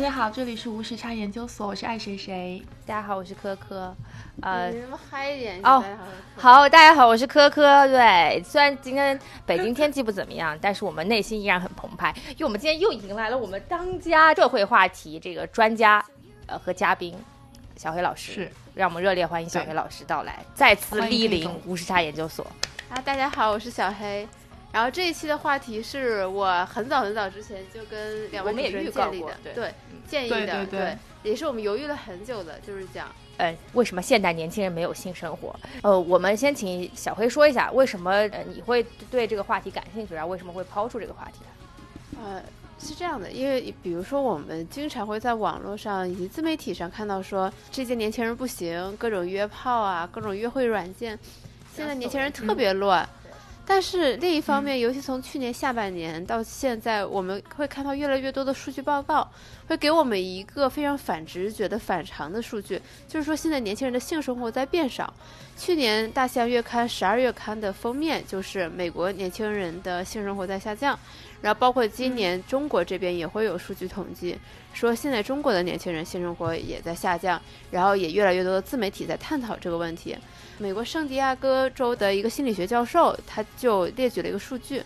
大家好，这里是无时差研究所，我是爱谁谁。大家好，我是科科。呃，你嗨一点？哦好好，大家好，我是科科。对，虽然今天北京天气不怎么样，但是我们内心依然很澎湃，因为我们今天又迎来了我们当家社会话题这个专家，呃和嘉宾小黑老师。是，让我们热烈欢迎小黑老师到来，再次莅临无时差研究所。啊，大家好，我是小黑。然后这一期的话题是我很早很早之前就跟两位我们也主持人建立的，过对对，建议对的，对对也是我们犹豫了很久的，就是讲呃，为什么现代年轻人没有性生活？呃，我们先请小黑说一下，为什么呃你会对这个话题感兴趣，然后为什么会抛出这个话题来？呃，是这样的，因为比如说我们经常会在网络上以及自媒体上看到说这些年轻人不行，各种约炮啊，各种约会软件，现在年轻人特别乱。但是另一方面，尤其从去年下半年到现在，我们会看到越来越多的数据报告，会给我们一个非常反直觉的反常的数据，就是说现在年轻人的性生活在变少。去年《大西洋月刊》十二月刊的封面就是美国年轻人的性生活在下降，然后包括今年中国这边也会有数据统计，说现在中国的年轻人性生活也在下降，然后也越来越多的自媒体在探讨这个问题。美国圣地亚哥州的一个心理学教授，他就列举了一个数据，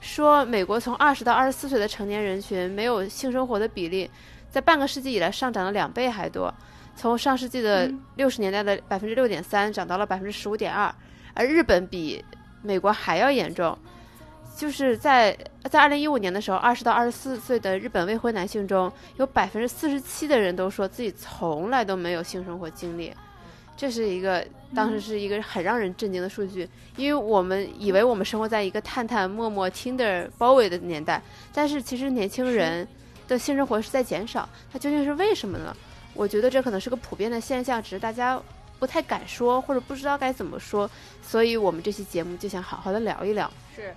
说美国从二十到二十四岁的成年人群没有性生活的比例，在半个世纪以来上涨了两倍还多，从上世纪的六十年代的百分之六点三涨到了百分之十五点二，而日本比美国还要严重。就是在在二零一五年的时候，二十到二十四岁的日本未婚男性中，有百分之四十七的人都说自己从来都没有性生活经历，这是一个当时是一个很让人震惊的数据，因为我们以为我们生活在一个探探、陌陌、Tinder 包围的年代，但是其实年轻人的性生活是在减少，它究竟是为什么呢？我觉得这可能是个普遍的现象，只是大家不太敢说或者不知道该怎么说，所以我们这期节目就想好好的聊一聊。是，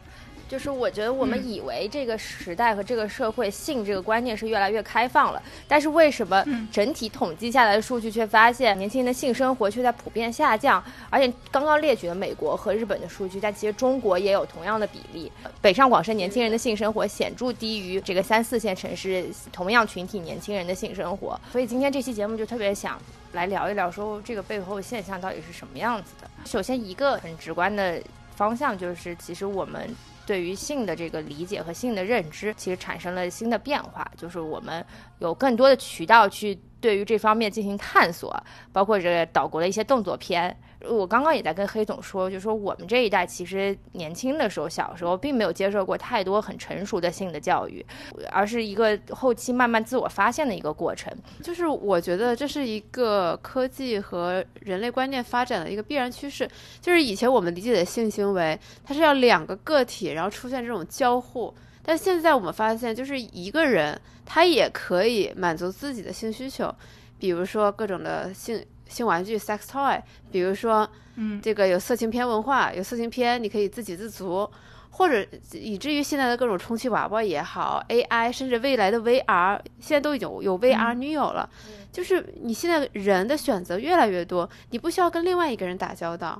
就是我觉得我们嗯以为这个时代和这个社会性这个观念是越来越开放了，但是为什么嗯整体统计下来的数据却发现年轻人的性生活却在普遍下降？而且刚刚列举的美国和日本的数据，但其实中国也有同样的比例。北上广深年轻人的性生活显著低于这个三四线城市同样群体年轻人的性生活，所以今天这期节目就特别想来聊一聊，说这个背后现象到底是什么样子的。首先，一个很直观的方向就是，其实我们对于性的这个理解和性的认知，其实产生了新的变化，就是我们有更多的渠道去对于这方面进行探索，包括这个岛国的一些动作片。我刚刚也在跟黑总说，就说我们这一代其实年轻的时候，小时候并没有接受过太多很成熟的性的教育，而是一个后期慢慢自我发现的一个过程。就是我觉得这是一个科技和人类观念发展的一个必然趋势。就是以前我们理解的性行为，它是要两个个体，然后出现这种交互。但现在我们发现，就是一个人他也可以满足自己的性需求，比如说各种的性性玩具 （sex toy），比如说嗯，这个有色情片文化，有色情片你可以自给自足，或者以至于现在的各种充气娃娃也好，AI，甚至未来的 VR，现在都已经有 VR 女友了。就是你现在人的选择越来越多，你不需要跟另外一个人打交道。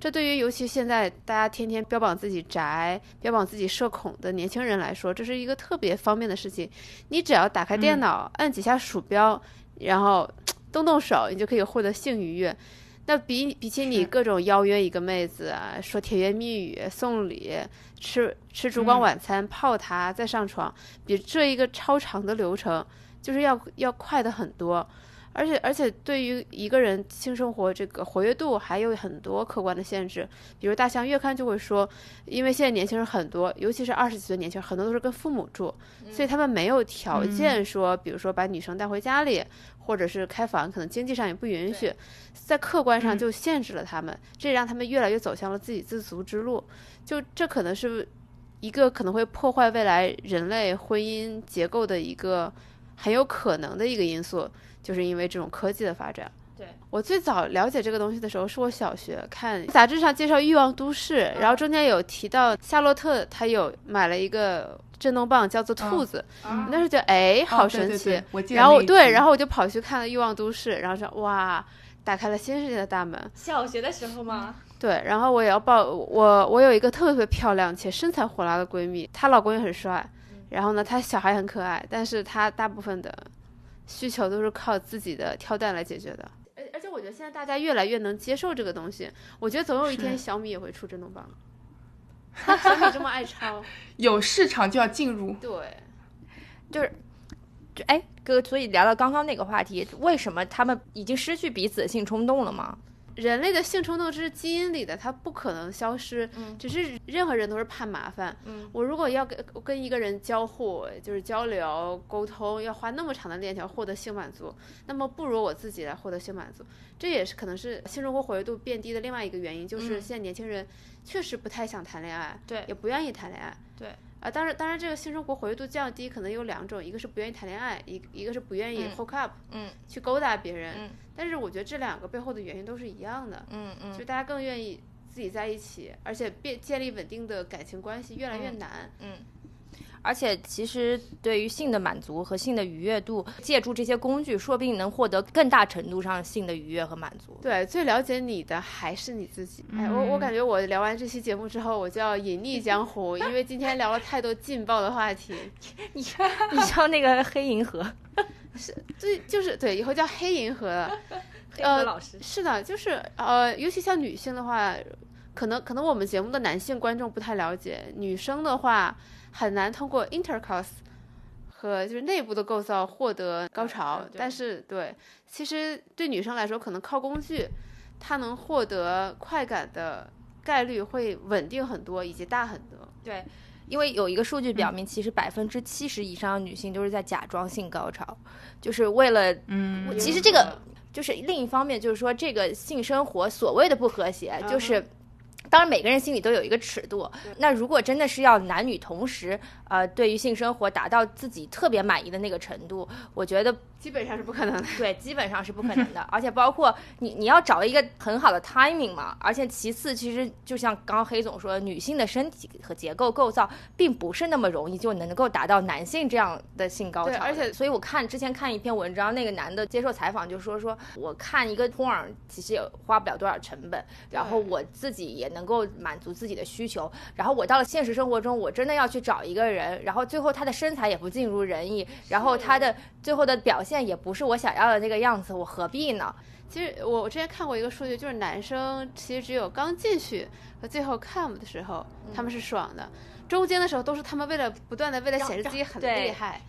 这对于尤其现在大家天天标榜自己宅、标榜自己社恐的年轻人来说，这是一个特别方便的事情。你只要打开电脑，按几下鼠标，然后动动手，你就可以获得性愉悦。那比比起你各种邀约一个妹子啊，说甜言蜜语、送礼、吃吃烛光嗯晚餐、泡她再上床，比这一个超长的流程就是要要快的很多。而且而且，对于一个人性生活这个活跃度还有很多客观的限制，比如《大象月刊》就会说，因为现在年轻人很多，尤其是二十几岁年轻人，很多都是跟父母住，所以他们没有条件说，比如说把女生带回家里，或者是开房，可能经济上也不允许，在客观上嗯。就限制了他们，这也让他们越来越走向了自给自足之路。就这可能是一个可能会破坏未来人类婚姻结构的一个很有可能的一个因素，就是因为这种科技的发展。对我最早了解这个东西的时候，是我小学看杂志上介绍《欲望都市》，然后中间有提到夏洛特，她有买了一个震动棒，叫做兔子。啊那时候觉得哎，好神奇。然后对，然后我就跑去看了《欲望都市》，然后说哇，打开了新世界的大门。小学的时候吗？对，然后我也要报我，我有一个特别特别漂亮且身材火辣的闺蜜，她老公也很帅，然后呢，她小孩很可爱，但是她大部分的需求都是靠自己的挑担来解决的。而而且我觉得现在大家越来越能接受这个东西，我觉得总有一天小米也会出震动棒。小米这么爱抄，有市场就要进入。对，就是，就哎哥，所以聊到刚刚那个话题，为什么他们已经失去彼此的性冲动了吗？人类的性冲动这是基因里的，它不可能消失。嗯只是任何人都是怕麻烦。嗯我如果要跟跟一个人交互，就是交流沟通，要花那么长的链条获得性满足，那么不如我自己来获得性满足。这也是可能是性生活活跃度变低的另外一个原因，就是嗯现在年轻人确实不太想谈恋爱，对也不愿意谈恋爱。对。啊，当然，当然，这个性生活活跃度降低可能有两种，一个是不愿意谈恋爱，一一个是不愿意嗯 hook up，、嗯去勾搭别人。嗯但是我觉得这两个背后的原因都是一样的。嗯嗯就大家更愿意自己在一起，而且变建立稳定的感情关系越来越难。嗯。而且，其实对于性的满足和性的愉悦度，借助这些工具，说不定能获得更大程度上性的愉悦和满足。对，最了解你的还是你自己。哎，我我感觉我聊完这期节目之后，我就要隐匿江湖，因为今天聊了太多劲爆的话题。你你像那个黑银河，是对，就是对，以后叫黑银河了。呃老师，是的，就是呃，尤其像女性的话，可能可能我们节目的男性观众不太了解，女生的话很难通过 intercourse 和就是内部的构造获得高潮，对但是对，其实对女生来说，可能靠工具，她能获得快感的概率会稳定很多，以及大很多。对，因为有一个数据表明，其实百分之七十以上的女性都是在假装性高潮，就是为了嗯，其实这个就是另一方面，就是说这个性生活所谓的不和谐，嗯就是。当然，每个人心里都有一个尺度。那如果真的是要男女同时，呃，对于性生活达到自己特别满意的那个程度，我觉得基本上是不可能的。对，基本上是不可能的。而且包括你，你要找一个很好的 timing 嘛。而且其次，其实就像刚刚黑总说，女性的身体和结构构造并不是那么容易就能够达到男性这样的性高潮。对而且所以我看之前看一篇文章，那个男的接受采访就说说，我看一个 porn 其实也花不了多少成本，然后我自己也能够满足自己的需求。然后我到了现实生活中，我真的要去找一个人，然后最后他的身材也不尽如人意，然后他的最后的表现也不是我想要的那个样子，我何必呢？其实我我之前看过一个数据，就是男生其实只有刚进去和最后 come 的时候，他们是爽的，中间的时候都是他们为了不断的为了显示自己很厉害，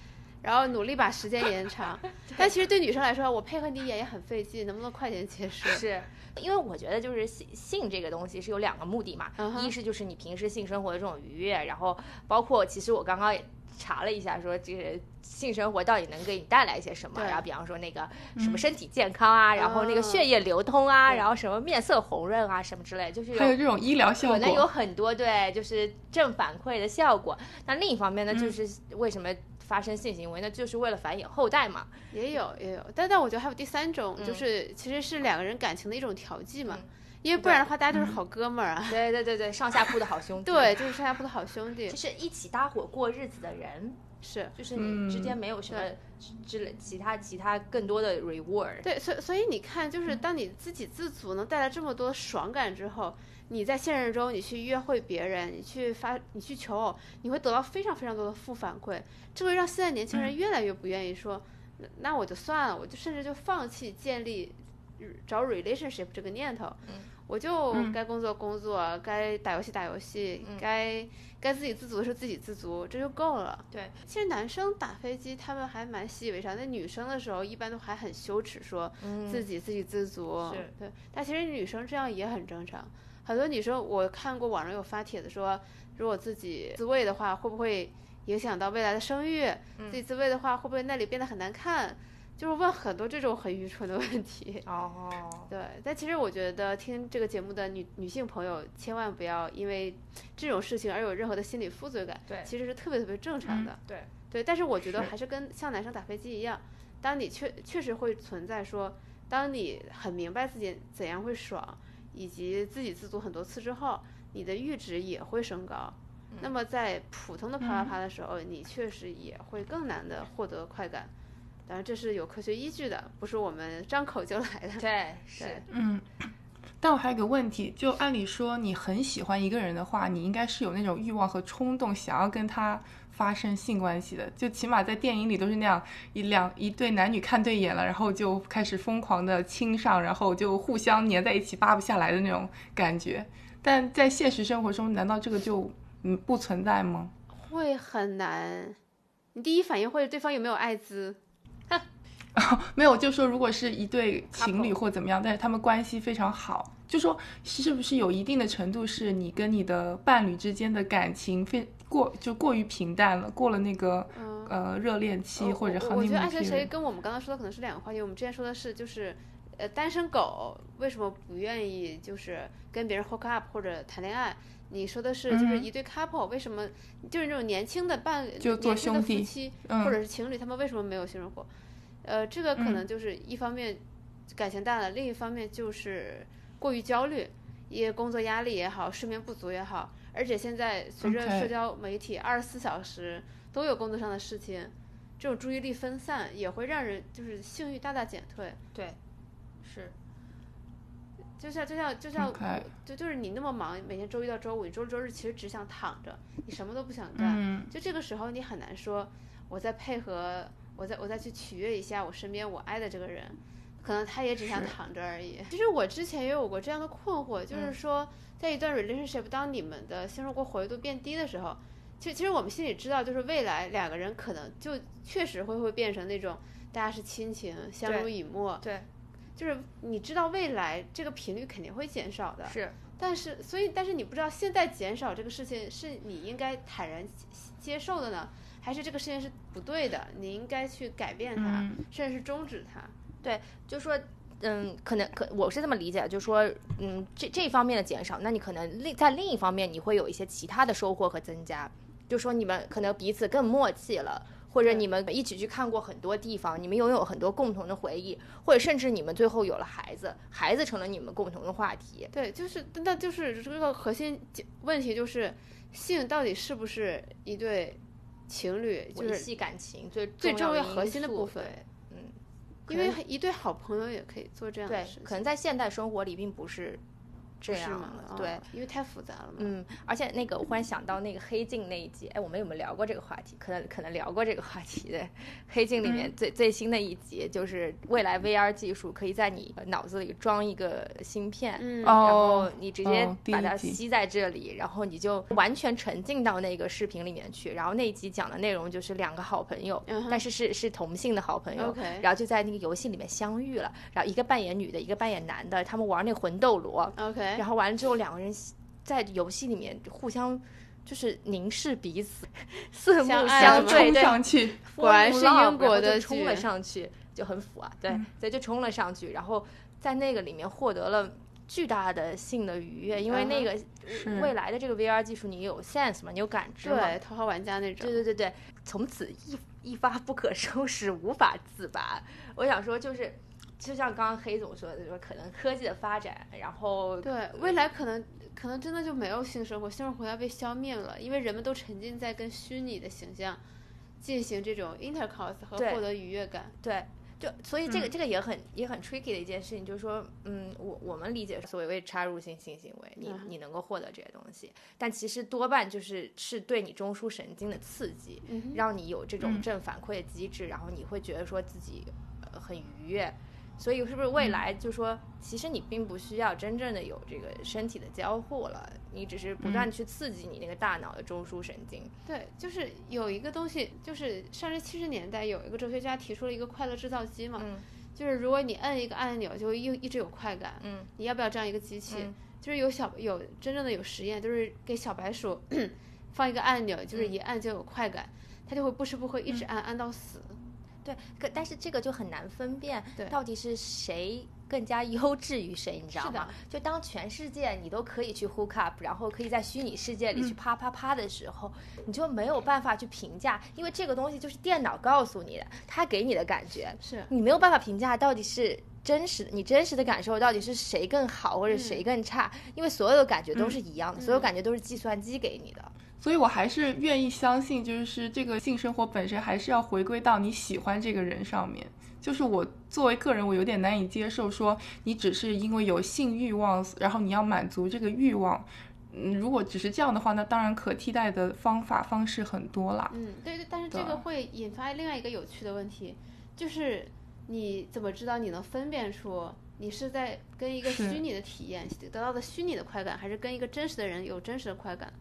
然后努力把时间延长。但其实对女生来说，我配合你演也很费劲，能不能快点结束？是因为我觉得就是性性这个东西是有两个目的嘛，一是就是你平时性生活的这种愉悦，然后包括其实我刚刚也查了一下，说这个性生活到底能给你带来一些什么，然后比方说那个什么身体健康啊，然后那个血液流通啊，对然后什么面色红润啊什么之类，就是还有这种医疗效可能有，很多对，就是正反馈的效果。那另一方面呢，就是为什么发生性行为那？就是为了繁衍后代嘛。也有也有，但但我觉得还有第三种，嗯就是其实是两个人感情的一种调剂嘛嗯，因为不然的话大家就是好哥们儿啊。对对对对，上下铺的好兄弟。对，，就是上下铺的好兄弟就，是一起搭伙过日子的人，是就是你之间没有什么之类其他其他更多的 reward。对，所以所以你看，就是当你自给自足能带来这么多爽感之后，你在现实中你去约会别人，你去发你去求偶，你会得到非常非常多的负反馈，这会让现在年轻人越来越不愿意说，那那我就算了，我就甚至就放弃建立找 relationship 这个念头，我就嗯。该工作工作，该打游戏打游戏，该该自给自足的时候自给自足，这就够了。对，其实男生打飞机他们还蛮习以为常，那女生的时候一般都还很羞耻，说自己自给自足。是。对，但其实女生这样也很正常。很多女生我看过网上有发帖子说，如果自己自慰的话，会不会影响到未来的生育？自己自慰的话，会不会那里变得很难看？就是问很多这种很愚蠢的问题。哦，对，但其实我觉得听这个节目的女女性朋友，千万不要因为这种事情而有任何的心理负罪感。对其实是特别特别正常的。对，对，但是我觉得还是跟像男生打飞机一样，当你确确实会存在说，当你很明白自己怎样会爽，以及自给自足很多次之后，你的阈值也会升高。那么在普通的啪啪啪的时候，你确实也会更难的获得快感。当然，这是有科学依据的，不是我们张口就来的。对，是，嗯，但我还有个问题，就按理说你很喜欢一个人的话，你应该是有那种欲望和冲动，想要跟他发生性关系的。就起码在电影里都是那样，一两一对男女看对眼了，然后就开始疯狂的亲上，然后就互相粘在一起扒不下来的那种感觉。但在现实生活中，难道这个就嗯不存在吗？会很难。你第一反应会对方有没有艾滋？没有，就说如果是一对情侣或怎么样，但是他们关系非常好，就说是不是有一定的程度是你跟你的伴侣之间的感情非过就过于平淡了，过了那个、呃热恋期或者我我觉得爱谁谁。跟我们刚刚说的可能是两个话题。我们之前说的是就是，呃，单身狗为什么不愿意就是跟别人 hook up 或者谈恋爱？你说的是就是嗯一对 couple 为什么就是那种年轻的伴侣、就做年轻的兄弟夫妻、嗯或者是情侣，他们为什么没有性生活？呃，这个可能就是一方面感情淡了，另一方面就是过于焦虑，也工作压力也好，睡眠不足也好，而且现在随着社交媒体二十四小时都有工作上的事情，这种注意力分散也会让人就是性欲大大减退。对，是就像就像就像就就是你那么忙，每天周一到周五，你周六周日其实只想躺着，你什么都不想干。嗯就这个时候，你很难说，我再配合，我再我再去取悦一下我身边我爱的这个人，可能他也只想躺着而已。其实我之前也有过这样的困惑，就是说，在一段 relationship，当你们的性生活活跃度变低的时候，其实其实我们心里知道，就是未来两个人可能就确实会会变成那种大家是亲情，相濡以沫，对，就是你知道未来这个频率肯定会减少的，是。但是，所以，但是你不知道现在减少这个事情是你应该坦然接接受的呢，还是这个事情是不对的，你应该去改变它，嗯。甚至是终止它。就说，嗯，可能可我是这么理解，就是说，嗯，这这方面的减少，那你可能另在另一方面你会有一些其他的收获和增加，就说你们可能彼此更默契了。或者你们一起去看过很多地方，你们拥有很多共同的回忆，或者甚至你们最后有了孩子，孩子成了你们共同的话题。对，就是，但但就是这个核心问题就是，性到底是不是一对情侣，就是维系感情最最重要核心的素部分因为一对好朋友也可以做这样的事，情，可能在现代生活里并不是这样是吗的？对哦，因为太复杂了嘛。嗯，而且那个我忽然想到那个黑镜那一集，哎，我们有没有聊过这个话题？可能可能聊过这个话题对，黑镜里嗯面最、最新的一集就是未来 VR 技术可以在你脑子里装一个芯片，嗯然哦后你直接把它吸在这里，然后你就完全沉浸到那个视频里面去。然后那一集讲的内容就是两个好朋友，嗯但是是是同性的好朋友 OK 然后就在那个游戏里面相遇了，然后一个扮演女的，一个扮演男的，他们玩那魂斗罗。OK，然后完了之后，两个人在游戏里面互相就是凝视彼此，四目相冲相对对，上去，果然是英国的就冲了上去，就很腐啊，对，嗯所以就冲了上去，然后在那个里面获得了。巨大的性的愉悦，因为那个未来的这个 VR 技术，你有 sense 嘛，你有感知嘛，对，头号玩家那种。对对对对，从此一一发不可收拾，无法自拔。我想说，就是就像刚刚黑总说的，就是可能科技的发展，然后对，未来可能可能真的就没有性生活，性生活要被消灭了，因为人们都沉浸在跟虚拟的形象进行这种 intercourse 和获得愉悦感。对，就所以这个、嗯这个也很也很 tricky 的一件事情，就是说，嗯，我我们理解所谓插入性性行为，你嗯你能够获得这些东西，但其实多半就是是对你中枢神经的刺激，嗯让你有这种嗯正反馈的机制，然后你会觉得说自己呃很愉悦。所以是不是未来就说，其实你并不需要真正的有这个身体的交互了，你只是不断去刺激你那个大脑的中枢神经。对，就是有一个东西，就是上世七十年代有一个哲学家提出了一个快乐制造机嘛，嗯就是如果你摁一个按钮，就会一一直有快感。嗯你要不要这样一个机器？嗯就是有小有真正的有实验，就是给小白鼠 放一个按钮，就是嗯一按就有快感，它就会不吃不喝一直按、按到死。对，可但是这个就很难分辨对，到底是谁更加优质于谁，你知道是的吗？就当全世界你都可以去 hook up，然后可以在虚拟世界里去啪啪啪的时候，你就没有办法去评价，因为这个东西就是电脑告诉你的，它给你的感觉，是你没有办法评价到底是。真实，你真实的感受到底是谁更好或者谁更差？因为所有的感觉都是一样的，所有感觉都是计算机给你的。所以我还是愿意相信，就是这个性生活本身还是要回归到你喜欢这个人上面。就是我作为个人，我有点难以接受，说你只是因为有性欲望，然后你要满足这个欲望。嗯，如果只是这样的话，那当然可替代的方法方式很多啦。嗯，对对，但是这个会引发另外一个有趣的问题，就是你怎么知道你能分辨出你是在跟一个虚拟的体验得到的虚拟的快感，还是跟一个真实的人有真实的快感？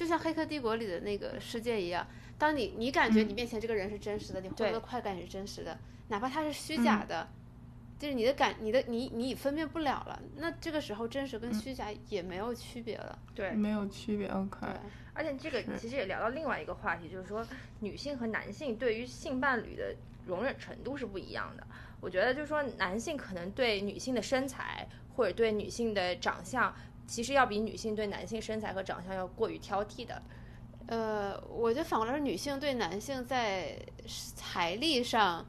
就像《黑客帝国》里的那个世界一样，当你你感觉你面前这个人是真实的，你获得的快感也是真实的，哪怕他是虚假的。就是你的感，你的你你已分辨不了了，那这个时候真实跟虚假也没有区别了，对，没有区别，OK。而且这个其实也聊到另外一个话题，就是说女性和男性对于性伴侣的容忍程度是不一样的。我觉得就是说男性可能对女性的身材或者对女性的长相，其实要比女性对男性身材和长相要过于挑剔的。呃，我觉得反过来说，女性对男性在财力上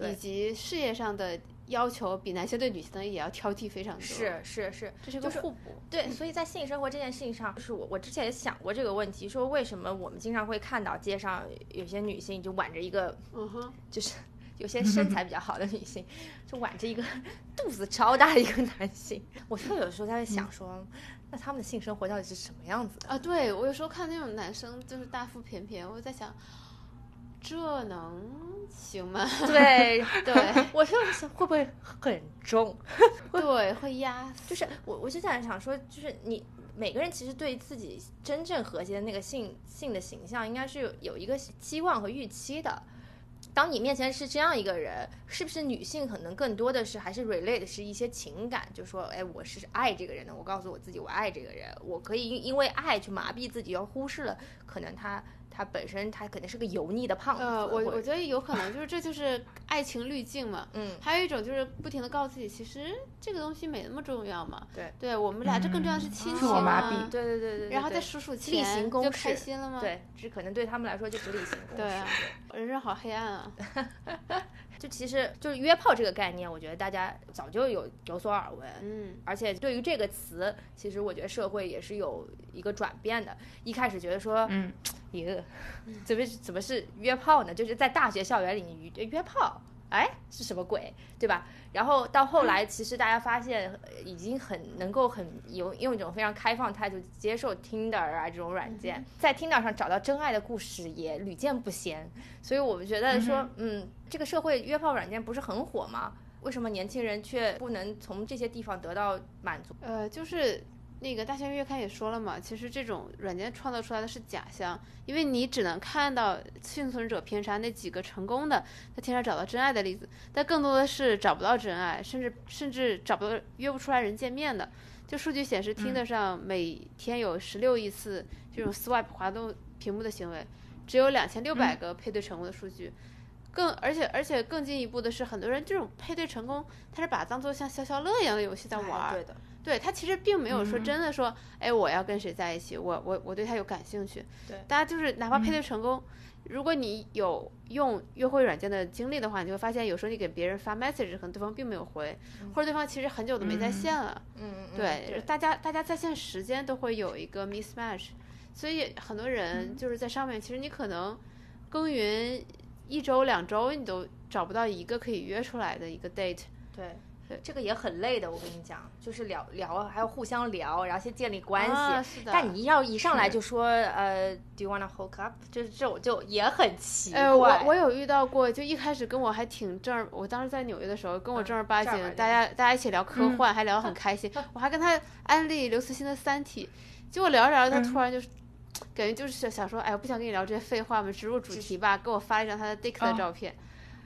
以及事业上的。要求比男性对女性的也要挑剔非常多，是是是，这是个互补。对，所以在性生活这件事情上，就是我我之前也想过这个问题，说为什么我们经常会看到街上有些女性就挽着一个，嗯哼，就是有些身材比较好的女性，就挽着一个 肚子超大的一个男性。我就有时候在想说，那他们的性生活到底是什么样子的啊？对我有时候看那种男生就是大腹便便，我在想。这能行吗？对对，我就想会不会很重？对，会压。就是我，我就在想说，就是你每个人其实对自己真正和谐的那个性性的形象，应该是有有一个期望和预期的。当你面前是这样一个人，是不是女性可能更多的是还是 relate 是一些情感？就说，哎，我是爱这个人的，我告诉我自己我爱这个人，我可以因因为爱去麻痹自己，而忽视了可能他。他本身他肯定是个油腻的胖子。呃，我我觉得有可能 就是这就是爱情滤镜嘛。嗯。还有一种就是不停的告诉自己，其实这个东西没那么重要嘛。对。对我们俩这更重要的是亲情嘛。对对对对。然后再数数钱，就开心了吗？对，这可能对他们来说就是例行 公事。对。人生好黑暗啊。就其实就是约炮这个概念，我觉得大家早就有有所耳闻。嗯。而且对于这个词，其实我觉得社会也是有一个转变的。一开始觉得说，嗯。一个，怎么怎么是约炮呢？就是在大学校园里约约炮，哎，是什么鬼，对吧？然后到后来，其实大家发现已经很能够很有用一种非常开放态度接受 Tinder 啊这种软件，在 Tinder 上找到真爱的故事也屡见不鲜。所以我们觉得说，嗯，这个社会约炮软件不是很火吗？为什么年轻人却不能从这些地方得到满足？呃，就是。那个大象月刊也说了嘛，其实这种软件创造出来的是假象，因为你只能看到幸存者偏差那几个成功的在天上找到真爱的例子，但更多的是找不到真爱，甚至甚至找不到约不出来人见面的。就数据显示，听得上每天有十六亿次这种 swipe 滑动屏幕的行为，只有两千六百个配对成功的数据。更而且而且更进一步的是，很多人这种配对成功，他是把它当做像消消乐一样的游戏在玩。对的。对他其实并没有说真的说，哎，我要跟谁在一起，我我我对他有感兴趣。对，大家就是哪怕配对成功，如果你有用约会软件的经历的话，你就会发现有时候你给别人发 message，可能对方并没有回，或者对方其实很久都没在线了。嗯嗯。对，大家大家在线时间都会有一个 mismatch，所以很多人就是在上面，其实你可能耕耘一周两周，你都找不到一个可以约出来的一个 date。对。这个也很累的，我跟你讲，就是聊聊，还要互相聊，然后先建立关系。但你要一上来就说，呃，Do you wanna hook up？就是这种就也很奇怪。呃，我我有遇到过，就一开始跟我还挺正儿，我当时在纽约的时候，跟我正儿八经，大家大家一起聊科幻，还聊得很开心。我还跟他安利刘慈欣的《三体》，结果聊着聊着，他突然就是，感觉就是想说，哎，我不想跟你聊这些废话嘛，直入主题吧，给我发了一张他的 Dick 的照片。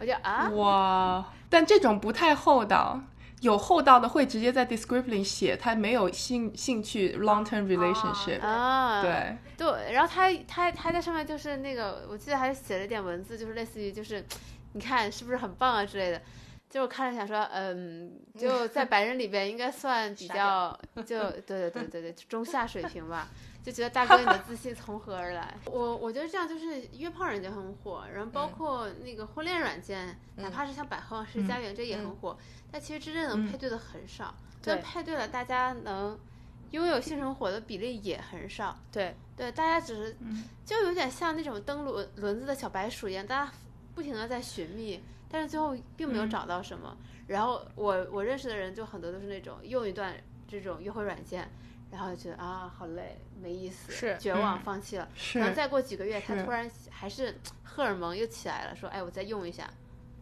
我就啊，哇！但这种不太厚道，有厚道的会直接在 description 里写他没有兴兴趣 long term relationship 啊，对对，然后他他他在上面就是那个，我记得还写了点文字，就是类似于就是，你看是不是很棒啊之类的。就我看了想说，嗯，就在白人里边应该算比较，就对对对对对，中下水平吧。就觉得大 哥你的自信从何而来？我我觉得这样就是约炮软件很火，然后包括那个婚恋软件，哪怕是像百合网、世家园这也很火，但其实真正能配对的很少。但，配对了，大家能拥有性生活的比例也很少。对对，大家只是就有点像那种蹬轮轮子的小白鼠一样，大家。不停的在寻觅，但是最后并没有嗯找到什么。然后我我认识的人就很多都是那种用一段这种约会软件，然后就觉得啊好累，没意思，是绝望，嗯放弃了。可是能再过几个月，他突然还是 荷尔蒙又起来了，说哎我再用一下，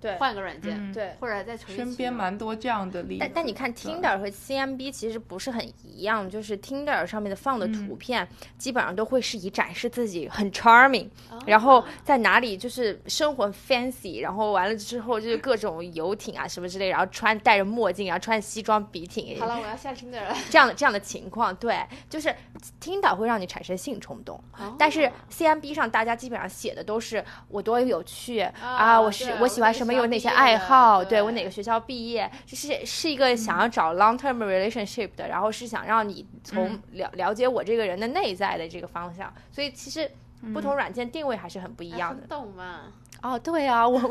对换个软件，嗯对。或者再重新身边蛮多这样的例子。但但你看 Tinder 和 CMB 其实不是很一样，就是 Tinder 上面的放的图片、基本上都会是以展示自己很 charming，、哦然后在哪里就是生活 fancy，然后完了之后就是各种游艇啊什么之类，然后穿戴着墨镜，然后穿西装笔挺，好了，我要下 Tinder 了。这样的这样的情况，对，就是 Tinder 会让你产生性冲动，但是哦 CMB 上大家基本上写的都是我多有趣啊啊我是我喜欢什么，我哪个学校有哪些爱好，对我哪个学校毕业，就是是一个想要找 long term relationship 的，然后是想让你从嗯了了解我这个人的内在的这个方向，所以其实不同软件定位还是很不一哎样的很。懂吗？哦，对啊，我 们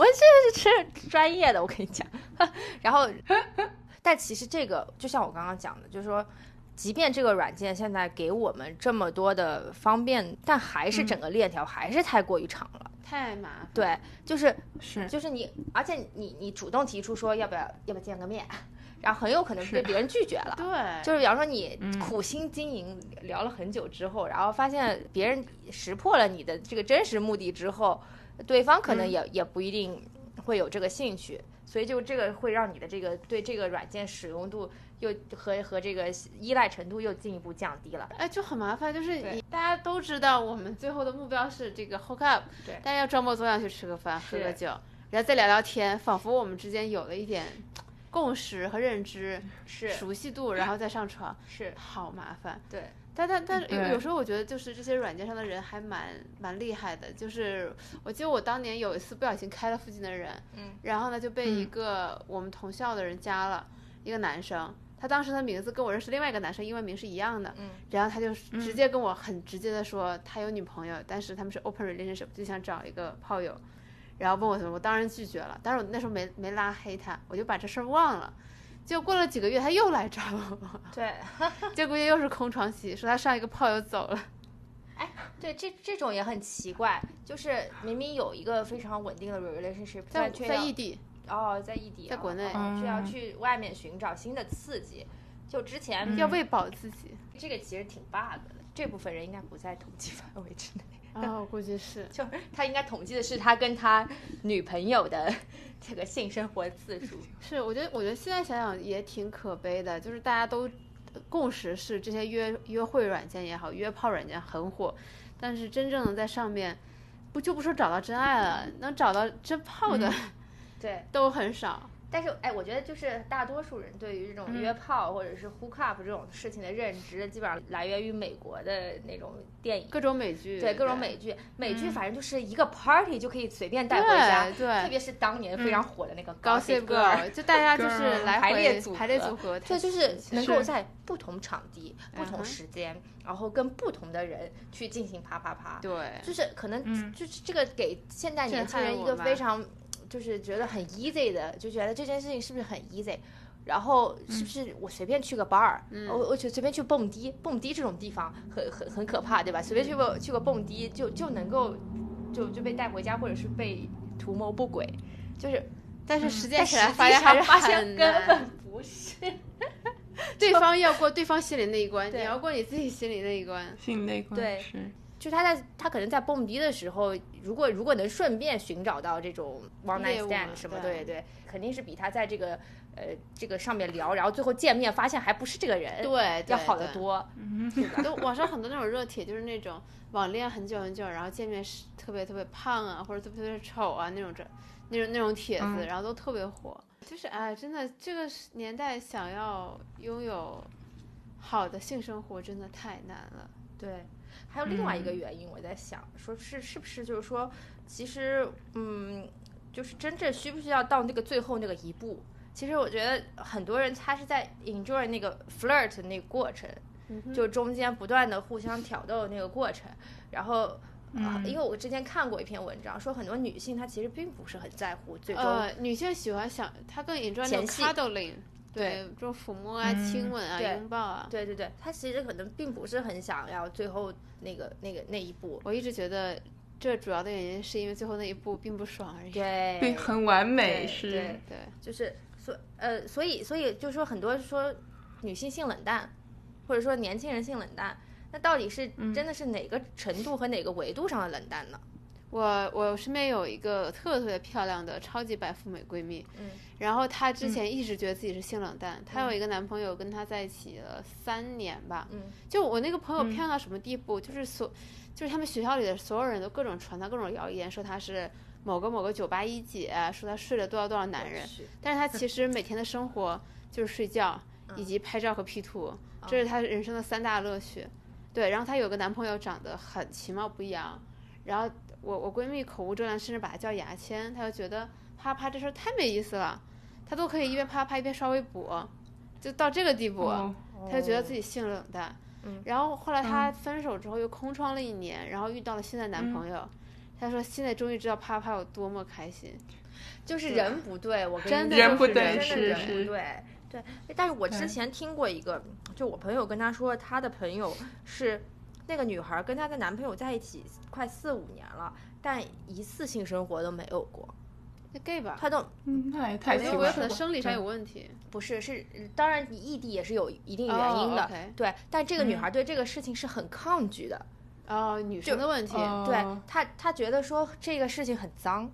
这是专业的，我跟你讲。然后，但其实这个就像我刚刚讲的，就是说，即便这个软件现在给我们这么多的方便，但还是整个链条还是太过于长了。太麻烦。对，就是是就是你，而且你你主动提出说要不要要不要见个面，然后很有可能被别人拒绝了。对，就是比方说你嗯苦心经营聊了很久之后，然后发现别人识破了你的这个真实目的之后，对方可能嗯也、也不一定会有这个兴趣，所以就这个会让你的这个对这个软件使用度又和和这个依赖程度又进一步降低了。哎，就很麻烦，就是你大家都知道，我们最后的目标是这个 hook up，对但是要周末总想去吃个饭、喝个酒，然后再聊聊天，仿佛我们之间有了一点共识和认知、是熟悉度，然后再上床，是，好麻烦。对，但但但有有时候我觉得就是这些软件上的人还蛮蛮厉害的，就是我记得我当年有一次不小心开了附近的人，嗯，然后呢就被一嗯个我们同校的人加了，一个男生，他当时的名字跟我认识另外一个男生英文名是一样的，嗯，然后他就直接跟我很直接的说他有女朋友，但是他们是 open relationship，就想找一个炮友，然后问我什么，我当然拒绝了，但是我那时候没没拉黑他，我就把这事儿忘了。结果过了几个月，他又来找我，对，结果又是空床期，说他上一个炮友走了。哎对，这这种也很奇怪，就是明明有一个非常稳定的 relationship，在但却在异地，哦，在异地啊，在国内哦却要嗯去外面寻找新的刺激。就之前、嗯要喂饱自己。这个其实挺 bug 的，这部分人应该不在统计范围之内。啊，我估计是。就他应该统计的是他跟他女朋友的这个性生活次数。是，我觉得，我觉得现在想想也挺可悲的，就是大家都共识是这些约约会软件也好，约炮软件很火，但是真正的在上面，不就不说找到真爱了，能找到真炮的、对，都很少。但是哎，我觉得就是大多数人对于这种约炮或者是 hook up 这种事情的认知，基本上来源于美国的那种电影。各种美剧，对各种美剧，美剧反正就是一个 party 就可以随便带回家，对对。特别是当年非常火的那个 Gossip Girl，Girl，就大家就是来回排列组合排列组合，对就是能够在不同场地、不同时间，然后跟不同的人去进行啪啪啪。对，就是可能嗯。就是这个给现代年轻人一个非常就是觉得很 easy 的，就觉得这件事情是不是很 easy？然后是不是我随便去个 bar，、我我就随便去蹦迪，蹦迪这种地方很很很可怕，对吧？随便去个去个蹦迪就就能够就就被带回家，或者是被图谋不轨，就是但是实践起来实际上发现还是发现很根本。不是。对方要过对方心里那一关，你要过你自己心里那一关。心里那一关对是就他在他可能在蹦迪的时候，如果如果能顺便寻找到这种 one night stand 什么，对对对，肯定是比他在这个呃这个上面聊，然后最后见面发现还不是这个人，对，要好得多。都网上很多那种热帖，就是那种网恋很久很久，然后见面是特别特别胖啊，或者特别特别丑啊那种这那种那种帖子，嗯然后都特别火。就是哎，真的这个年代想要拥有好的性生活真的太难了。对，还有另外一个嗯原因，我在想，说是是不是就是说，其实嗯，就是真正需不需要到那个最后那个一步？其实我觉得很多人他是在 enjoy 那个 flirt 的那个过程，就中间不断的互相挑逗的那个过程，然后。啊，嗯因为我之前看过一篇文章，说很多女性她其实并不是很在乎最终呃，女性喜欢想，她更 enjoy 那种前戏 cuddling，对就，抚摸啊、嗯亲吻啊、拥抱啊。对对对，他其实可能并不是很想要最后那个那个那一步。我一直觉得这主要的原因是因为最后那一步并不爽而已。对对，很完美，是对对，就是所呃，所以所以就说很多说女性性冷淡，或者说年轻人性冷淡，那到底是嗯真的是哪个程度和哪个维度上的冷淡呢？我我身边有一个特别特别漂亮的超级白富美闺蜜，嗯，然后她之前一直觉得自己是性冷淡，她有一个男朋友跟她在一起了三年吧，嗯，就我那个朋友漂亮到什么地步，就是所就是他们学校里的所有人都各种传她各种谣言，说她是某个某个酒吧一姐，说她睡了多少多少男人，但是她其实每天的生活就是睡觉，以及拍照和 P 图，这是她人生的三大乐趣。对，然后她有个男朋友长得很其貌不扬，然后我我闺蜜口无遮拦，甚至把她叫牙签，她就觉得啪啪这事儿太没意思了，她都可以一边啪啪一边刷微博，就到这个地步，哦她就觉得自己性冷淡。嗯然后后来她分手之后又空窗了一年，然后遇到了现在男朋友，她说现在终于知道啪啪有多么开心。就是人不对，我跟真的你讲人不对真不对。对，但是我之前听过一个，就我朋友跟他说，他的朋友是那个女孩跟她的男朋友在一起快四五年了，但一次性生活都没有过，那 gay 吧，她都嗯，那也太我有可奇怪了。能生理上有问题。不是是，当然你异地也是有一定原因的，对。但这个女孩对这个事情是很抗拒的，哦，女生的问题。哦对她她觉得说这个事情很脏，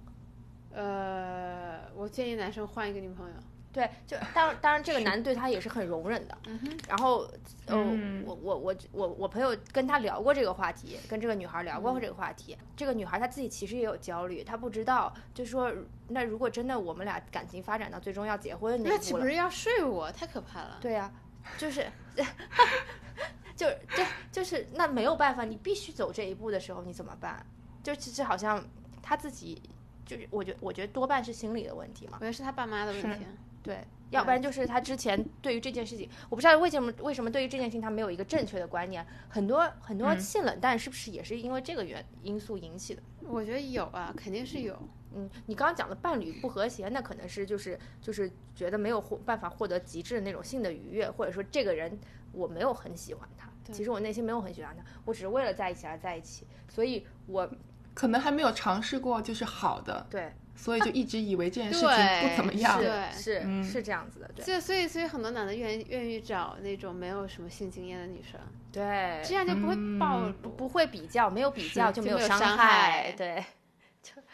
呃，我建议男生换一个女朋友。对，就当当然这个男对她也是很容忍的，嗯哼，然后，呃，嗯我我我我我朋友跟他聊过这个话题，跟这个女孩聊嗯过这个话题。这个女孩她自己其实也有焦虑，她不知道，就说那如果真的我们俩感情发展到最终要结婚那岂不是要睡我？太可怕了。对呀、就是，就就就是那没有办法，你必须走这一步的时候，你怎么办？就其实好像他自己，就是我觉我觉得多半是心理的问题嘛我。觉得是他爸妈的问题。对，要不然就是他之前对于这件事情，我不知道为什么为什么对于这件事情他没有一个正确的观念。很多很多嗯性冷淡是不是也是因为这个原因素引起的？我觉得有啊，肯定是有。嗯，你刚刚讲的伴侣不和谐，那可能是就是就是觉得没有获办法获得极致的那种性的愉悦，或者说这个人我没有很喜欢他，其实我内心没有很喜欢他，我只是为了在一起而在一起，所以我可能还没有尝试过就是好的，对所以就一直以为这件事情不怎么样。对是是、嗯是这样子的，对这所以所以很多男的愿意愿意找那种没有什么性经验的女生，对，这样就不会暴嗯。不不会比较，没有比较就没有伤伤害对。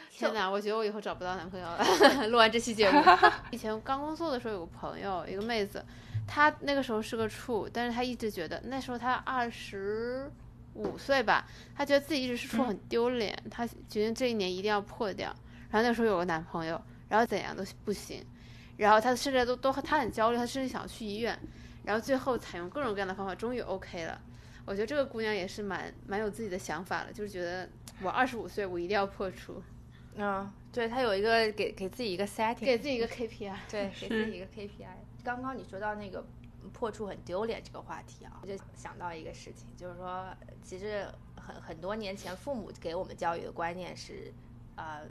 天哪，我觉得我以后找不到男朋友了。录完这期节目，以前刚工作的时候有个朋友，一个妹子，她那个时候是个处，但是她一直觉得那时候她二十五岁吧，她觉得自己一直是处很丢脸，她决定这一年一定要破掉。然后那时候有个男朋友，然后怎样都不行，然后她甚至都都她很焦虑，她甚至想要去医院，然后最后采用各种各样的方法，终于 OK 了。我觉得这个姑娘也是蛮蛮有自己的想法的，就是觉得我二十五岁，我一定要破处，嗯，对她有一个给给自己一个 setting，给自己一个 KPI。对，给自己一个 KPI。刚刚你说到那个破处很丢脸这个话题啊，我就想到一个事情，就是说，其实很很多年前父母给我们教育的观念是，呃，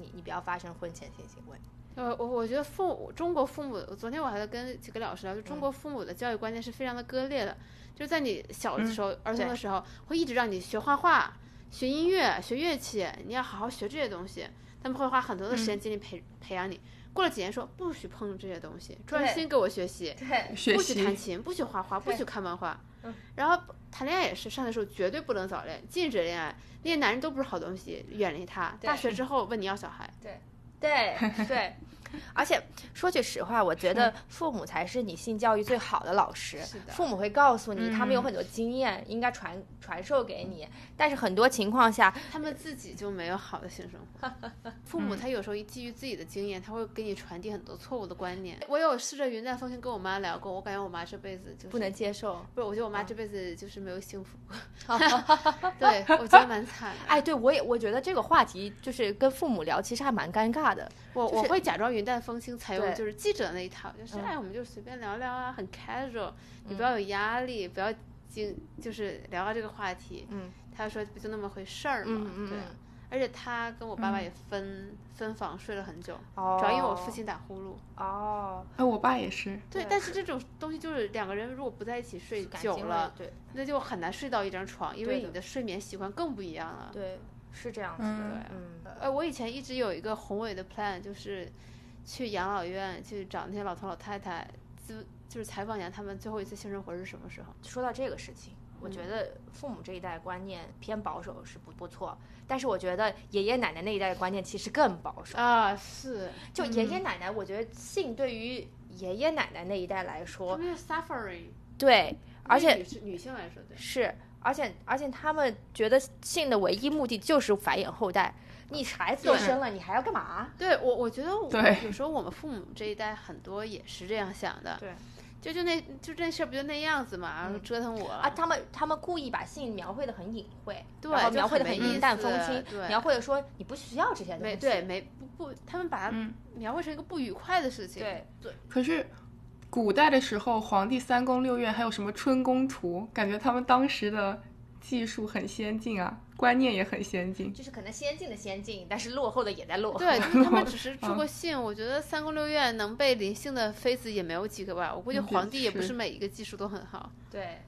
你你不要发生婚前性行为。呃，我我觉得父母中国父母，昨天我还在跟几个老师聊，就中国父母的教育观念是非常的割裂的，就是在你小的时候，儿童的时候，会一直让你学画画、学音乐、学乐器，你要好好学这些东西，他们会花很多的时间精力培、培养你。过了几年说不许碰这些东西，专心给我学习，对，不许弹琴，不许画画，不许看漫画。嗯。然后谈恋爱也是，上学时候绝对不能早恋，禁止恋爱，那些男人都不是好东西，远离他。大学之后问你要小孩，对对，而且说句实话，我觉得父母才是你性教育最好的老师。是的父母会告诉你，他们有嗯很多经验，应该传传授给你。但是很多情况下，他们自己就没有好的性生活。父母他有时候基于自己的经验，他会给你传递很多错误的观念。我有试着云淡风轻跟我妈聊过，我感觉我妈这辈子就是不能接受。不是，我觉得我妈这辈子就是没有幸福过。对，我觉得蛮惨的。哎，对我也我觉得这个话题就是跟父母聊，其实还蛮尴尬的。我就是我会假装云淡风轻，采用就是记者那一套，就是嗯哎，我们就随便聊聊啊，很 casual，你不要有压力，不要经就是聊到这个话题。嗯他说不就那么回事儿嘛，对。而且他跟我爸爸也分、分房睡了很久，哦主要因为我父亲打呼噜。哦，哎，我爸也是，对，对但是这种东西就是两个人如果不在一起睡久了，对那就很难睡到一张床，因为你的睡眠习惯更不一样了。对是这样子的，嗯。嗯，呃，我以前一直有一个宏伟的 plan，就是去养老院去找那些老头老太太，就就是采访一下他们最后一次性生活是什么时候。说到这个事情，我觉得父母这一代观念偏保守是不不错，但是我觉得爷爷奶奶那一代的观念其实更保守。啊，是，就爷爷奶奶，我觉得性对于爷爷奶奶那一代来他说，们是 suffering，对，而且女性女性来说，对，是，而且而且他们觉得性的唯一目的就是繁衍后代。你孩子都生了，你还要干嘛？对我我觉得我对有时候我们父母这一代很多也是这样想的，对，就就那就这事儿不就那样子嘛，然后折腾我啊，他们他们故意把性描绘的很隐晦，对然后描绘的很云淡风思轻，对描绘的说你不需要这些东西。没对没不不，他们把它嗯描绘成一个不愉快的事情，对对，可是古代的时候，皇帝三宫六院还有什么春宫图，感觉他们当时的技术很先进啊，观念也很先进。就是可能先进的先进，但是落后的也在落后。对，就是他们只是 嗯住过性，我觉得三宫六院能被临幸的妃子也没有几个吧。我估计嗯皇帝也不是是每一个技术都很好。对，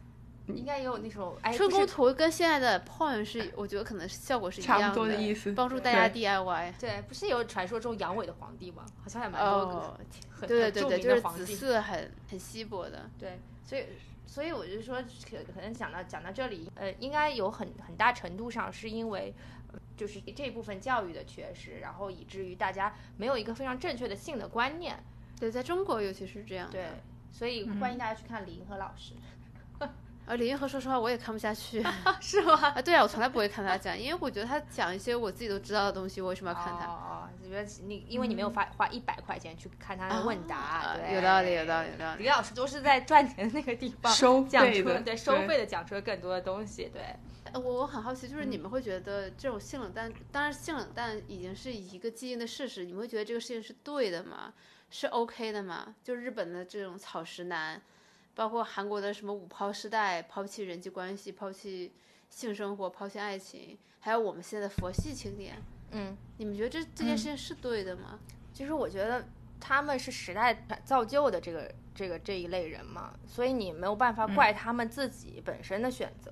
应该也有那种哎，春宫图跟现在的 porn 是，我觉得可能效果是一差样不多的意思帮助大家 DIY。对，不是有传说中阳痿的皇帝吗？好像也蛮多哦个，对对对对，就是子。嗣很很稀薄的。对，所以所以我就说，可可能讲到讲到这里，呃，应该有很很大程度上是因为。呃就是这部分教育的缺失，然后以至于大家没有一个非常正确的性的观念，对，在中国尤其是这样。对，所以欢迎大家去看李银河老师，而李银河说实话我也看不下去 是吗？啊。对啊，我从来不会看他讲，因为我觉得他讲一些我自己都知道的东西，我为什么要看他？哦，因为你因为你没有花花一百块钱去看他的问答，啊对，有道理，有道理，有道理。李老师都是在赚钱的那个地方收讲费的出对收费的讲出了更多的东西，对，呃我我很好奇，就是你嗯们会觉得这种性冷淡，当然性冷淡已经是一个既定的事实，你们会觉得这个事情是对的吗？是 OK 的吗？就日本的这种草食男，包括韩国的什么五抛时代，抛弃人际关系，抛弃性生活，抛弃爱情，还有我们现在的佛系青年，嗯，你们觉得这这件事情是对的吗？其实我觉得他们是时代造就的这个这个这一类人嘛，所以你没有办法怪他们自己本身的选择，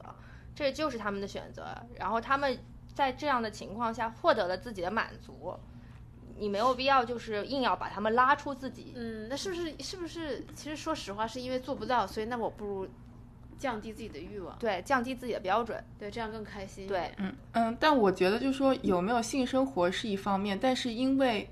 这就是他们的选择。然后他们在这样的情况下获得了自己的满足，你没有必要就是硬要把他们拉出自己。嗯，那是不是是不是？其实说实话，是因为做不到，所以那我不如降低自己的欲望，对，降低自己的标准。对，这样更开心。对，嗯嗯，但我觉得就是说有没有性生活是一方面，但是因为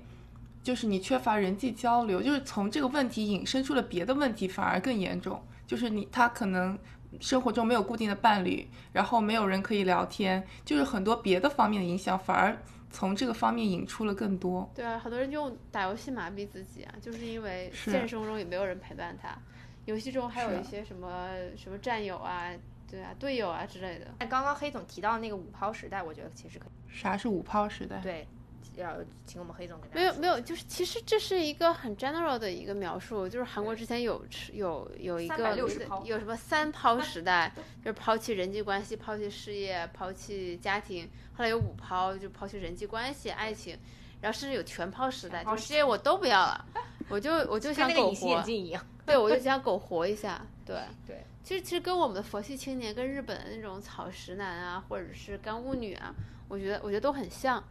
就是你缺乏人际交流，就是从这个问题引申出了别的问题，反而更严重。就是你他可能生活中没有固定的伴侣，然后没有人可以聊天，就是很多别的方面的影响，反而从这个方面引出了更多。对啊，很多人用打游戏麻痹自己啊，就是因为是现实生活中也没有人陪伴他，游戏中还有一些什么什么战友啊，对啊，队友啊之类的。那刚刚黑总提到那个五抛时代，我觉得其实可以啥是五抛时代？对，要请我们黑总给大家没有没有，就是其实这是一个很 general 的一个描述，就是韩国之前有有有一个有什么三抛时代，就是抛弃人际关系、抛弃事业、抛弃家庭，后来有五抛，就抛弃人际关系、爱情，然后甚至有全抛时代，就是这些我都不要了，我就我就跟想苟活，镜一样。对我就想苟活一下，对。对，其实其实跟我们的佛系青年，跟日本的那种草食男啊，或者是干物女啊，我觉得我觉得都很像，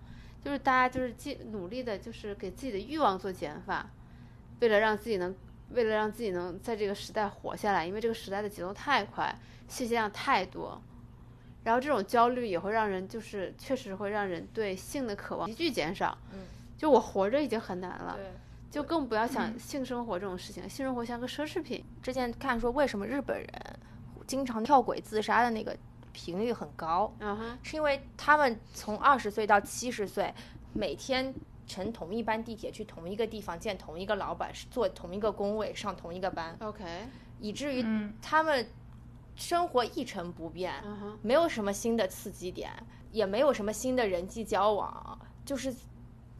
就是大家就是尽努力的，就是给自己的欲望做减法，为了让自己能为了让自己能在这个时代活下来，因为这个时代的节奏太快，信息量太多，然后这种焦虑也会让人就是确实会让人对性的渴望急剧减少。嗯，就我活着已经很难了，就更不要想性生活这种事情，性生活像个奢侈品。之前看说为什么日本人经常跳轨自杀的那个频率很高，嗯哼，是因为他们从二十岁到七十岁，每天乘同一班地铁去同一个地方见同一个老板，坐同一个工位，上同一个班，，OK，以至于嗯，他们生活一成不变，嗯。没有什么新的刺激点，也没有什么新的人际交往，就是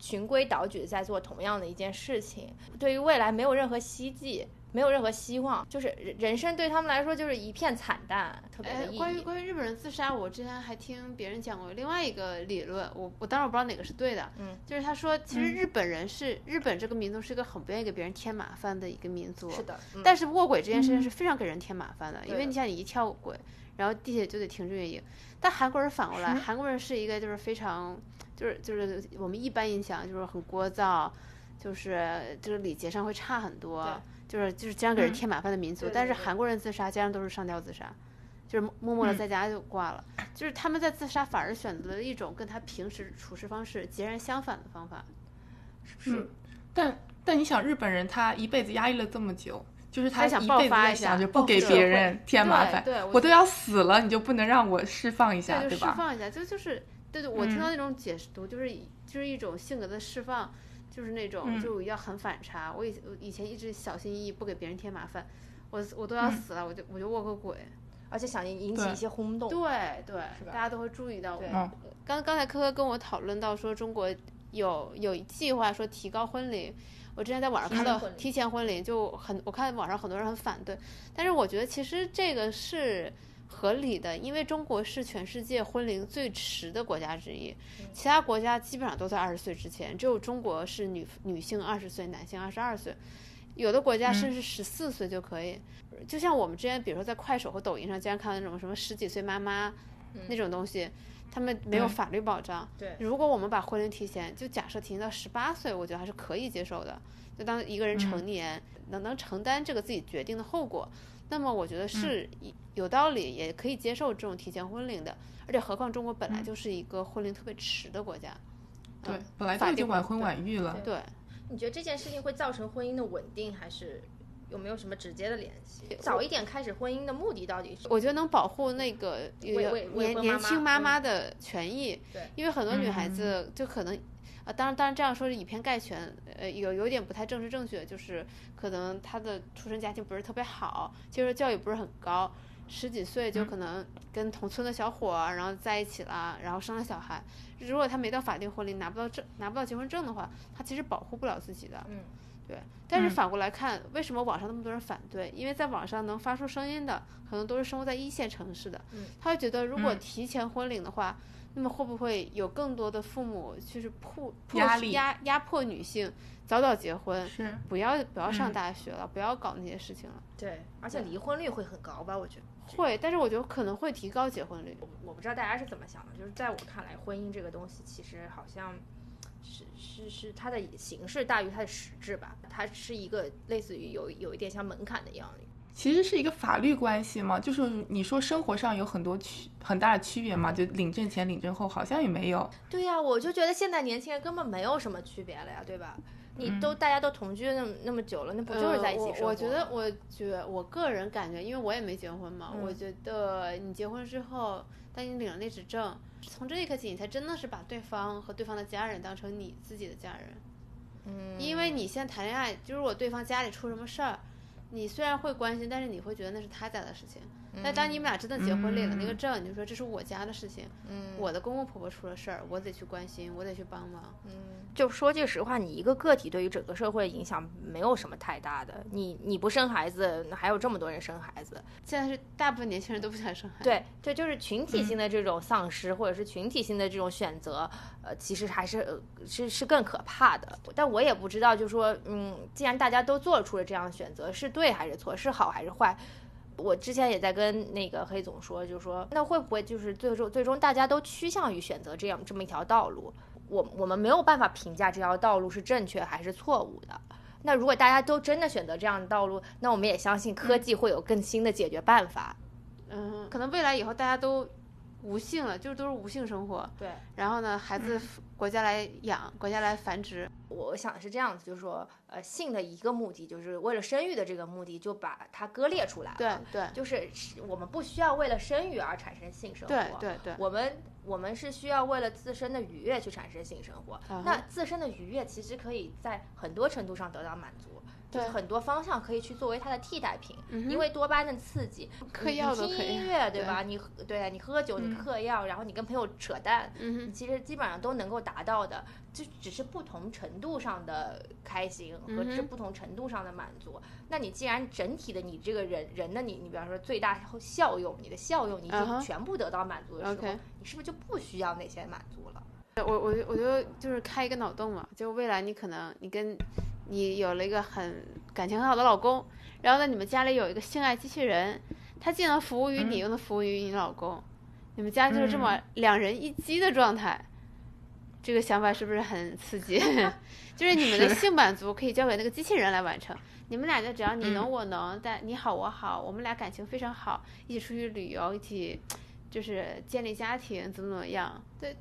循规蹈矩在做同样的一件事情，对于未来没有任何希冀，没有任何希望，就是人人生对他们来说就是一片惨淡，特别哎的，意关于。关于日本人自杀，我之前还听别人讲过另外一个理论，我我当然我不知道哪个是对的，嗯，就是他说其实日本人是、日本这个民族是一个很不愿意给别人添麻烦的一个民族，是的，嗯。但是卧轨这件事情是非常给人添麻烦的，因为你像你一跳轨，然后地铁就得停止运营。但韩国人反过来，韩国人是一个就是非常就是就是我们一般印象就是很聒噪，就是就是礼节上会差很多，就是就是经常给人添麻烦的民族。但是韩国人自杀经常都是上吊自杀。就是默默的在家就挂了，就是他们在自杀反而选择了一种跟他平时处事方式截然相反的方法，是不是？但但你想，日本人他一辈子压抑了这么久，就是他想爆发一下，就不给别人添麻烦。对，我都要死了，你就不能让我释放一下，对吧？释放一下，就就是对对，我听到那种解读，就是就是一种性格的释放，就是那种就要很反差。我以我以前一直小心翼翼，不给别人添麻烦，我我都要死了，我就我就卧个轨。而且想引起一些轰动，对对，大家都会注意到我。嗯，刚刚才科科跟我讨论到说，中国有有计划说提高婚龄。我之前在网上看到提前婚龄就很，我看网上很多人很反对，但是我觉得其实这个是合理的，因为中国是全世界婚龄最迟的国家之一，其他国家基本上都在二十岁之前，只有中国是女女性二十岁，男性二十二岁。有的国家甚至十四岁就可以，就像我们之前，比如说在快手和抖音上经常看到那种什么十几岁妈妈那种东西，他们没有法律保障。对，如果我们把婚龄提前，就假设提前到十八岁，我觉得还是可以接受的。就当一个人成年，能能承担这个自己决定的后果，那么我觉得是有道理，也可以接受这种提前婚龄的。而且何况中国本来就是一个婚龄特别迟的国家，对，本来就已经晚婚晚育了。对。你觉得这件事情会造成婚姻的稳定，还是有没有什么直接的联系？早一点开始婚姻的目的到底是？我觉得能保护那个年年轻妈妈的权益。对，因为很多女孩子就可能，啊，当然当然这样说是以偏概全，呃，有有点不太正式正确，就是可能他的出身家庭不是特别好，接受教育不是很高，十几岁就可能跟同村的小伙儿然后在一起了，然后生了小孩。如果他没到法定婚龄，拿不到证，拿不到结婚证的话，他其实保护不了自己的。嗯，对。但是反过来看，为什么网上那么多人反对？因为在网上能发出声音的，可能都是生活在一线城市的。嗯，他会觉得，如果提前婚龄的话，那么会不会有更多的父母就是迫压力压压迫女性早早结婚？是，不要不要上大学了，不要搞那些事情了。对，而且离婚率会很高吧？我觉得。会，但是我觉得可能会提高结婚率。我不知道大家是怎么想的，就是在我看来，婚姻这个东西其实好像是是是它的形式大于它的实质吧。它是一个类似于有有一点像门槛的一样。其实是一个法律关系嘛，就是你说生活上有很多区很大的区别嘛，就领证前领证后好像也没有。对呀，我就觉得现在年轻人根本没有什么区别了呀，对吧？你都大家都同居那么那么久了，那不就是在一起生活？我觉得，我觉我个人感觉，因为我也没结婚嘛，我觉得你结婚之后，当你领了那纸证，从这一刻起，你才真的是把对方和对方的家人当成你自己的家人。嗯，因为你现在谈恋爱，就是我对方家里出什么事儿，你虽然会关心，但是你会觉得那是他家的事情。但当你们俩真的结婚领了那个证，你就说这是我家的事情，嗯，我的公公婆婆出了事儿，我得去关心，我得去帮忙，嗯，就说句实话，你一个个体对于整个社会影响没有什么太大的，你你不生孩子，还有这么多人生孩子，现在是大部分年轻人都不想生孩子，对对，就是群体性的这种丧失，或者是群体性的这种选择，呃，其实还是呃是是更可怕的。但我也不知道，就说，嗯，既然大家都做出了这样的选择，是对还是错，是好还是坏？我之前也在跟那个黑总说，就是说，那会不会就是最终最终大家都趋向于选择这样这么一条道路？我我们没有办法评价这条道路是正确还是错误的。那如果大家都真的选择这样的道路，那我们也相信科技会有更新的解决办法。嗯，可能未来以后大家都无性了，就是都是无性生活。对。然后呢，孩子国家来养，国家来繁殖。我想的是这样子，就是说，呃，性的一个目的就是为了生育的这个目的，就把它割裂出来了。对对，就是我们不需要为了生育而产生性生活。对对对，我们我们是需要为了自身的愉悦去产生性生活。那自身的愉悦其实可以在很多程度上得到满足。就是很多方向可以去作为它的替代品，因为多巴胺的刺激，嗑药听音乐对吧？你对你喝酒，你嗑药，然后你跟朋友扯淡，其实基本上都能够达到的，就只是不同程度上的开心和是不同程度上的满足。那你既然整体的你这个人人的你，你比方说最大效用，你的效用你已经全部得到满足的时候，你是不是就不需要那些满足了？我我我觉得就是开一个脑洞嘛，就未来你可能你跟。你有了一个很感情很好的老公，然后呢，你们家里有一个性爱机器人，它既能服务于你，又能服务于你老公，你们家就是这么两人一机的状态。这个想法是不是很刺激？就是你们的性满足可以交给那个机器人来完成，你们俩就只要你能我能，但你好我好，我们俩感情非常好，一起出去旅游，一起就是建立家庭，怎么怎么样？对，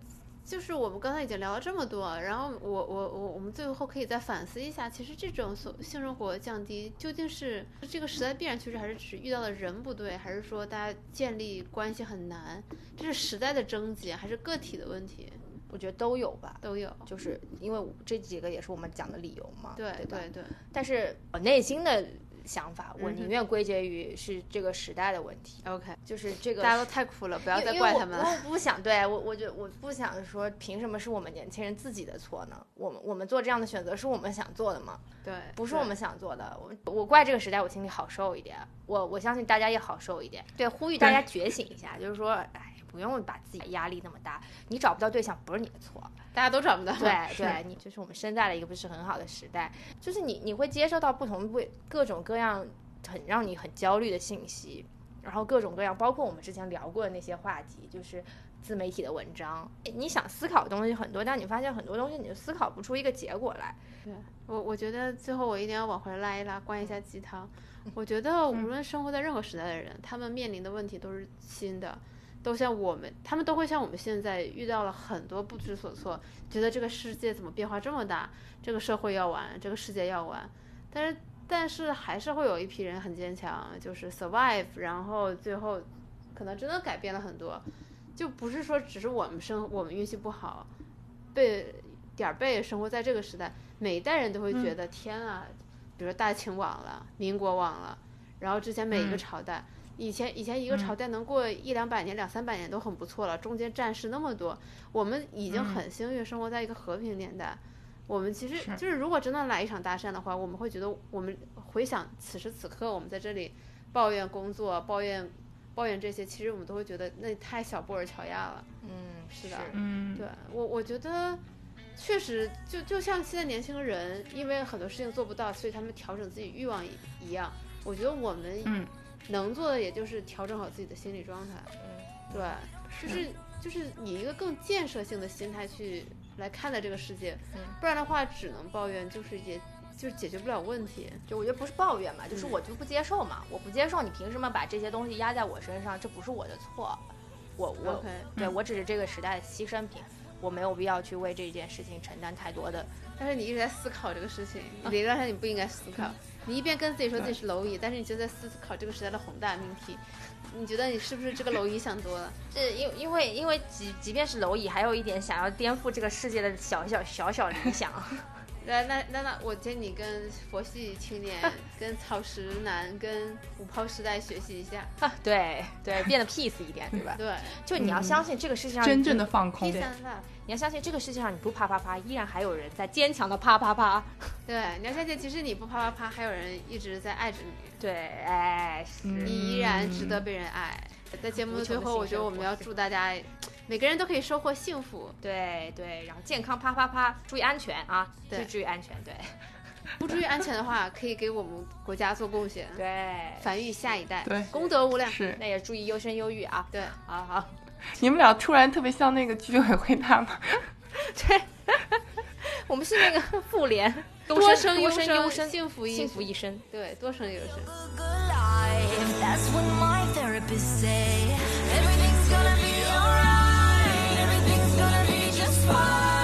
就是我们刚才已经聊了这么多，然后我我我我们最后可以再反思一下，其实这种所性生活降低究竟是这个时代必然趋势，还是只是遇到的人不对，还是说大家建立关系很难？这是时代的症结，还是个体的问题？我觉得都有吧，都有，就是因为这几个也是我们讲的理由嘛。对对对。但是我内心的想法，我宁愿归结于是这个时代的问题。OK，就是这个大家都太苦了，不要再怪他们了。我不想对我，我就我不想说，凭什么是我们年轻人自己的错呢？我们我们做这样的选择是我们想做的吗？对，不是我们想做的。我我怪这个时代，我心里好受一点。我我相信大家也好受一点。对，呼吁大家觉醒一下，就是说，哎。不用把自己压力那么大，你找不到对象不是你的错，大家都找不到。对对，你就是我们生在了一个不是很好的时代，就是你你会接收到不同不各种各样很让你很焦虑的信息，然后各种各样，包括我们之前聊过的那些话题，就是自媒体的文章，你想思考的东西很多，但你发现很多东西你就思考不出一个结果来。对我，我觉得最后我一定要往回拉一拉，灌一下鸡汤。我觉得无论生活在任何时代的人，他们面临的问题都是新的。都像我们，他们都会像我们现在遇到了很多不知所措，觉得这个世界怎么变化这么大，这个社会要完，这个世界要完，但是但是还是会有一批人很坚强，就是 survive，然后最后可能真的改变了很多，就不是说只是我们生我们运气不好，被点儿背生活在这个时代，每一代人都会觉得天啊，比如说大清亡了，民国亡了，然后之前每一个朝代。以前以前一个朝代能过一两百年、两三百年都很不错了，中间战事那么多，我们已经很幸运生活在一个和平年代。我们其实就是如果真的来一场大战的话，我们会觉得我们回想此时此刻我们在这里抱怨工作、抱怨抱怨这些，其实我们都会觉得那太小布尔乔亚了。嗯，是的，嗯，对我我觉得确实就就像现在年轻人因为很多事情做不到，所以他们调整自己欲望一样。我觉得我们嗯。能做的也就是调整好自己的心理状态，嗯，对，就是就是以一个更建设性的心态去来看待这个世界，嗯，不然的话只能抱怨，就是也就是解决不了问题。就我觉得不是抱怨嘛，就是我就不接受嘛，我不接受，你凭什么把这些东西压在我身上？这不是我的错，我我对我只是这个时代的牺牲品，我没有必要去为这件事情承担太多的。但是你一直在思考这个事情，理论上你不应该思考。你一边跟自己说自己是蝼蚁，但是你就在思考这个时代的宏大命题。你觉得你是不是这个蝼蚁想多了？这因因为因为即即便是蝼蚁，还有一点想要颠覆这个世界的小小小小理想。那那那那，我建议你跟佛系青年、跟草食男、跟五抛时代学习一下。对对，变得 peace 一点，对吧？对，就你要相信这个世界上真正的放空。对，你要相信这个世界上你不啪啪啪，依然还有人在坚强的啪啪啪。对，你要相信，其实你不啪啪啪，还有人一直在爱着你。对，哎，你依然值得被人爱。在节目的最后，我觉得我们要祝大家。每个人都可以收获幸福，对对，然后健康啪啪啪，注意安全啊，对，注意安全，对，不注意安全的话，可以给我们国家做贡献，对，繁育下一代，对，功德无量，是，那也注意优生优育啊，对，好好，你们俩突然特别像那个居委会大妈，对，我们是那个 妇联，多生优生优生，幸福幸福一生，对，多生优生。fire.